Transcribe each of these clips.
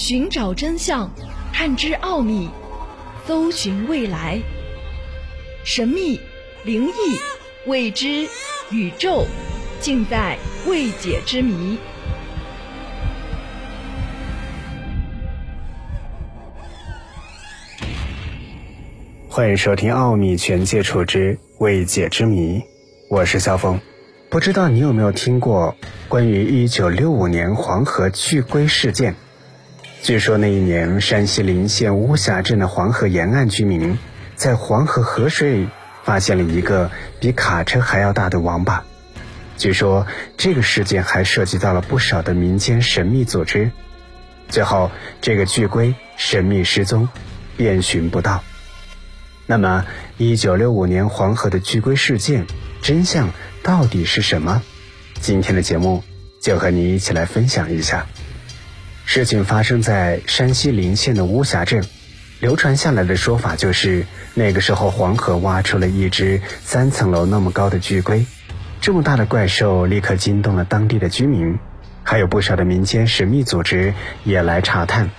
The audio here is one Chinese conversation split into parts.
寻找真相，探知奥秘，搜寻未来。神秘、灵异、未知、宇宙，尽在未解之谜。欢迎收听《奥秘全接触之未解之谜》，我是肖峰。不知道你有没有听过关于一九六五年黄河巨龟事件？据说那一年，山西临县巫峡镇的黄河沿岸居民在黄河河水里发现了一个比卡车还要大的王八。据说这个事件还涉及到了不少的民间神秘组织。最后，这个巨龟神秘失踪，遍寻不到。那么，一九六五年黄河的巨龟事件真相到底是什么？今天的节目就和你一起来分享一下。事情发生在山西临县的巫峡镇，流传下来的说法就是，那个时候黄河挖出了一只三层楼那么高的巨龟，这么大的怪兽立刻惊动了当地的居民，还有不少的民间神秘组织也来查探，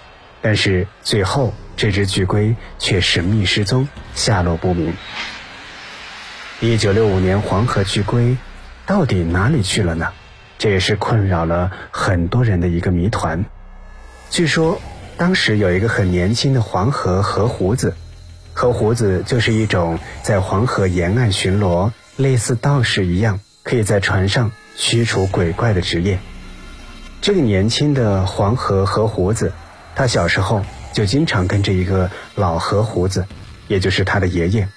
但是最后。这只巨龟却神秘失踪，下落不明。一九六五年黄河巨龟到底哪里去了呢？这也是困扰了很多人的一个谜团。据说当时有一个很年轻的黄河河胡子，河胡子就是一种在黄河沿岸巡逻，类似道士一样，可以在船上驱除鬼怪的职业。这个年轻的黄河河胡子，他小时候。就经常跟着一个老河胡子，也就是他的爷爷，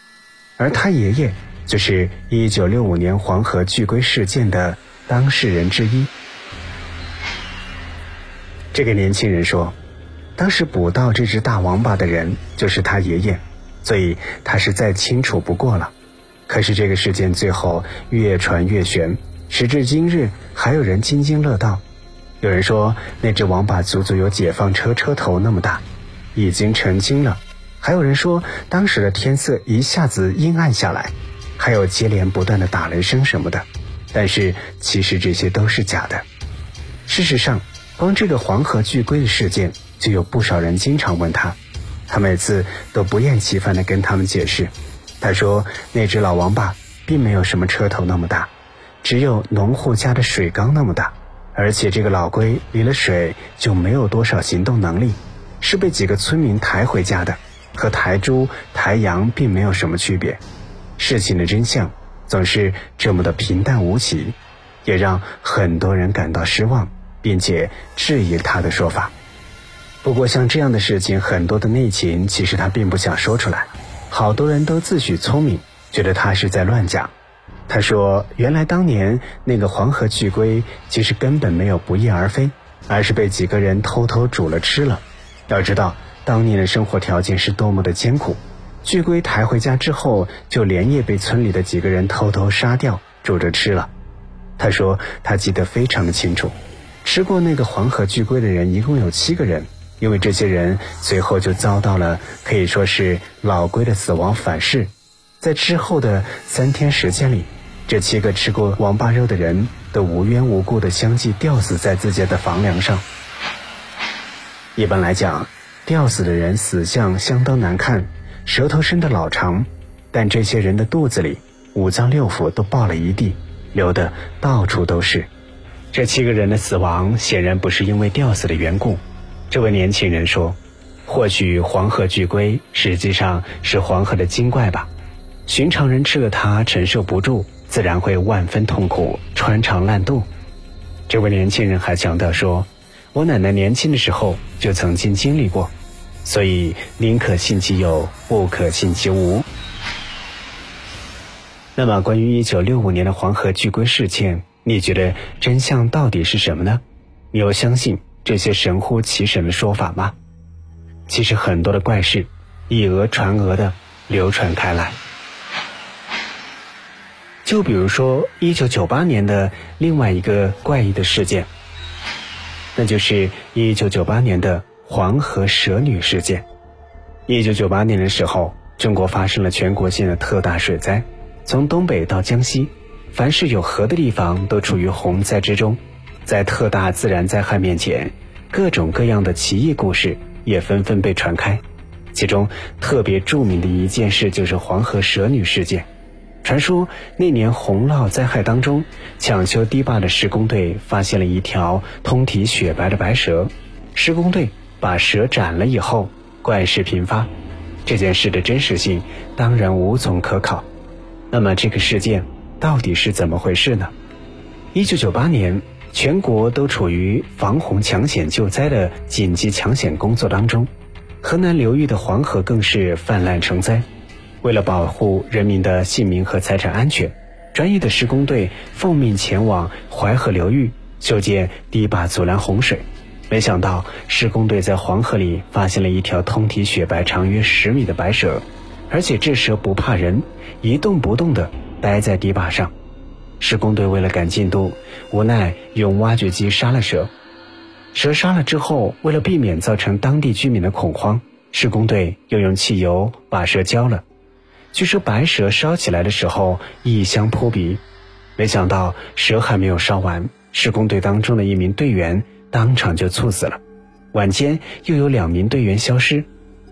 而他爷爷就是一九六五年黄河巨龟事件的当事人之一。这个年轻人说，当时捕到这只大王八的人就是他爷爷，所以他是再清楚不过了。可是这个事件最后越传越玄，时至今日还有人津津乐道。有人说那只王八足足有解放车车头那么大。已经成精了，还有人说当时的天色一下子阴暗下来，还有接连不断的打雷声什么的，但是其实这些都是假的。事实上，光这个黄河巨龟的事件，就有不少人经常问他，他每次都不厌其烦地跟他们解释。他说那只老王八并没有什么车头那么大，只有农户家的水缸那么大，而且这个老龟离了水就没有多少行动能力。是被几个村民抬回家的，和抬猪抬羊并没有什么区别。事情的真相总是这么的平淡无奇，也让很多人感到失望，并且质疑他的说法。不过，像这样的事情，很多的内情其实他并不想说出来。好多人都自诩聪明，觉得他是在乱讲。他说：“原来当年那个黄河巨龟，其实根本没有不翼而飞，而是被几个人偷偷煮了吃了。”要知道，当年的生活条件是多么的艰苦。巨龟抬回家之后，就连夜被村里的几个人偷偷杀掉，煮着吃了。他说他记得非常的清楚，吃过那个黄河巨龟的人一共有七个人，因为这些人随后就遭到了可以说是老龟的死亡反噬。在之后的三天时间里，这七个吃过王八肉的人都无缘无故的相继吊死在自家的房梁上。一般来讲，吊死的人死相相当难看，舌头伸得老长，但这些人的肚子里五脏六腑都爆了一地，流的到处都是。这七个人的死亡显然不是因为吊死的缘故。这位年轻人说：“或许黄河巨龟实际上是黄河的精怪吧？寻常人吃了它承受不住，自然会万分痛苦，穿肠烂肚。”这位年轻人还强调说。我奶奶年轻的时候就曾经经历过，所以宁可信其有，不可信其无。那么，关于一九六五年的黄河巨龟事件，你觉得真相到底是什么呢？你又相信这些神乎其神的说法吗？其实，很多的怪事以讹传讹的流传开来。就比如说一九九八年的另外一个怪异的事件。那就是一九九八年的黄河蛇女事件。一九九八年的时候，中国发生了全国性的特大水灾，从东北到江西，凡是有河的地方都处于洪灾之中。在特大自然灾害面前，各种各样的奇异故事也纷纷被传开。其中特别著名的一件事就是黄河蛇女事件。传说那年洪涝灾害当中，抢修堤坝的施工队发现了一条通体雪白的白蛇，施工队把蛇斩了以后，怪事频发。这件事的真实性当然无从可考。那么这个事件到底是怎么回事呢？一九九八年，全国都处于防洪抢险救灾的紧急抢险工作当中。河南流域的黄河更是泛滥成灾，为了保护人民的性命和财产安全，专业的施工队奉命前往淮河流域修建堤坝阻拦洪水。没想到，施工队在黄河里发现了一条通体雪白、长约十米的白蛇，而且这蛇不怕人，一动不动的待在堤坝上。施工队为了赶进度，无奈用挖掘机杀了蛇。蛇杀了之后，为了避免造成当地居民的恐慌，施工队又用汽油把蛇浇了。据说白蛇烧起来的时候异香扑鼻，没想到蛇还没有烧完，施工队当中的一名队员当场就猝死了。晚间又有两名队员消失，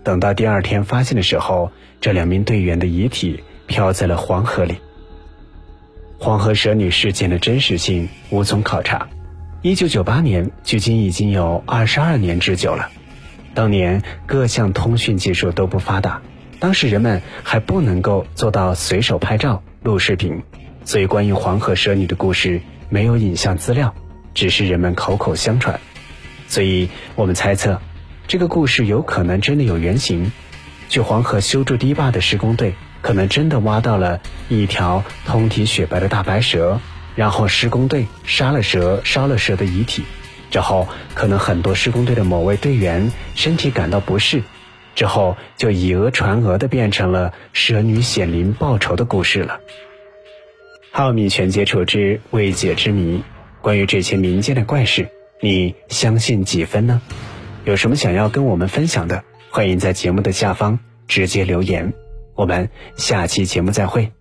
等到第二天发现的时候，这两名队员的遗体漂在了黄河里。黄河蛇女事件的真实性无从考察。一九九八年，距今已经有二十二年之久了。当年各项通讯技术都不发达，当时人们还不能够做到随手拍照、录视频，所以关于黄河蛇女的故事没有影像资料，只是人们口口相传。所以我们猜测，这个故事有可能真的有原型。去黄河修筑堤坝的施工队，可能真的挖到了一条通体雪白的大白蛇。然后施工队杀了蛇，烧了蛇的遗体，之后可能很多施工队的某位队员身体感到不适，之后就以讹传讹的变成了蛇女显灵报仇的故事了。浩米全接触之未解之谜，关于这些民间的怪事，你相信几分呢？有什么想要跟我们分享的，欢迎在节目的下方直接留言。我们下期节目再会。